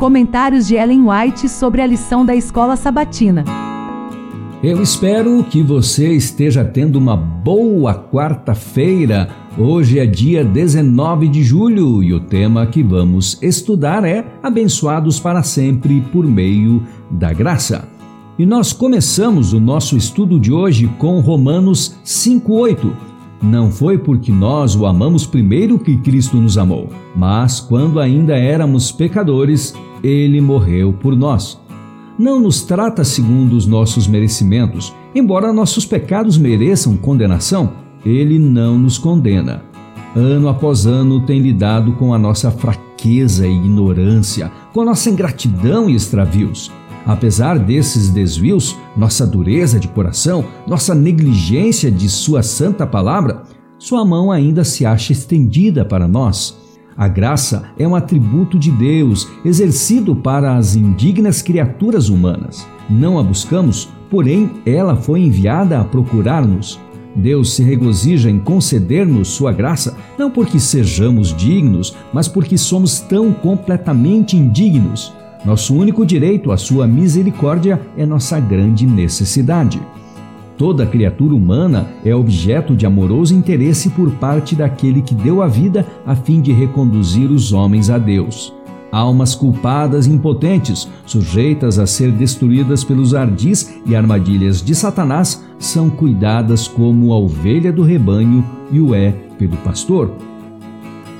Comentários de Ellen White sobre a lição da escola sabatina. Eu espero que você esteja tendo uma boa quarta-feira. Hoje é dia 19 de julho e o tema que vamos estudar é Abençoados para sempre por meio da graça. E nós começamos o nosso estudo de hoje com Romanos 5:8 não foi porque nós o amamos primeiro que Cristo nos amou, mas quando ainda éramos pecadores, ele morreu por nós. Não nos trata segundo os nossos merecimentos, embora nossos pecados mereçam condenação, ele não nos condena. Ano após ano tem lidado com a nossa fraqueza e ignorância, com nossa ingratidão e extravios. Apesar desses desvios, nossa dureza de coração, nossa negligência de Sua santa palavra, Sua mão ainda se acha estendida para nós. A graça é um atributo de Deus, exercido para as indignas criaturas humanas. Não a buscamos, porém ela foi enviada a procurar-nos. Deus se regozija em conceder-nos sua graça, não porque sejamos dignos, mas porque somos tão completamente indignos. Nosso único direito à sua misericórdia é nossa grande necessidade. Toda criatura humana é objeto de amoroso interesse por parte daquele que deu a vida a fim de reconduzir os homens a Deus. Almas culpadas e impotentes, sujeitas a ser destruídas pelos ardis e armadilhas de Satanás, são cuidadas como a ovelha do rebanho e o é pelo pastor.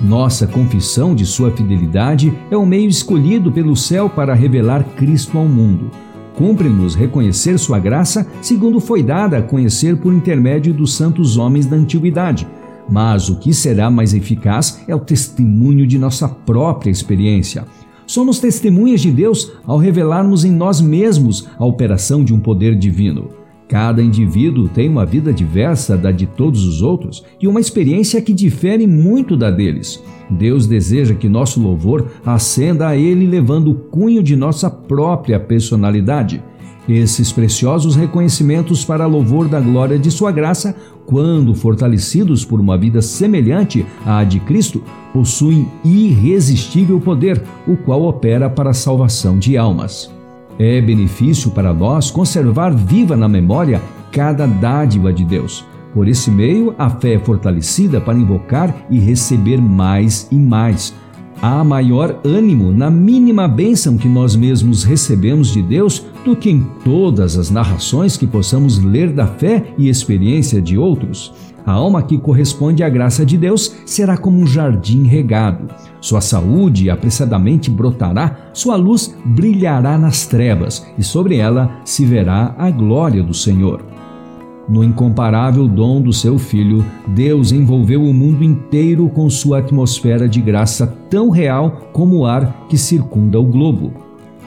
Nossa confissão de sua fidelidade é o meio escolhido pelo céu para revelar Cristo ao mundo. Cumpre-nos reconhecer sua graça, segundo foi dada a conhecer por intermédio dos santos homens da antiguidade. Mas o que será mais eficaz é o testemunho de nossa própria experiência. Somos testemunhas de Deus ao revelarmos em nós mesmos a operação de um poder divino. Cada indivíduo tem uma vida diversa da de todos os outros e uma experiência que difere muito da deles. Deus deseja que nosso louvor ascenda a Ele levando o cunho de nossa própria personalidade. Esses preciosos reconhecimentos para louvor da glória de Sua graça, quando fortalecidos por uma vida semelhante à de Cristo, possuem irresistível poder, o qual opera para a salvação de almas. É benefício para nós conservar viva na memória cada dádiva de Deus. Por esse meio, a fé é fortalecida para invocar e receber mais e mais. Há maior ânimo na mínima bênção que nós mesmos recebemos de Deus do que em todas as narrações que possamos ler da fé e experiência de outros. A alma que corresponde à graça de Deus será como um jardim regado. Sua saúde apressadamente brotará, sua luz brilhará nas trevas, e sobre ela se verá a glória do Senhor. No incomparável dom do seu Filho, Deus envolveu o mundo inteiro com sua atmosfera de graça tão real como o ar que circunda o globo.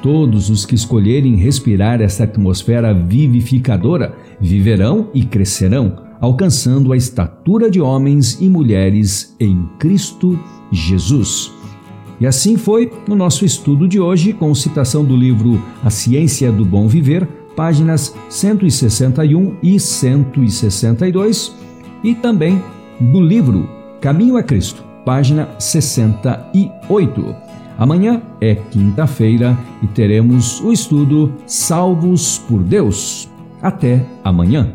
Todos os que escolherem respirar essa atmosfera vivificadora viverão e crescerão alcançando a estatura de homens e mulheres em Cristo Jesus. E assim foi no nosso estudo de hoje, com citação do livro A Ciência do Bom Viver, páginas 161 e 162, e também do livro Caminho a Cristo, página 68. Amanhã é quinta-feira e teremos o estudo Salvos por Deus. Até amanhã.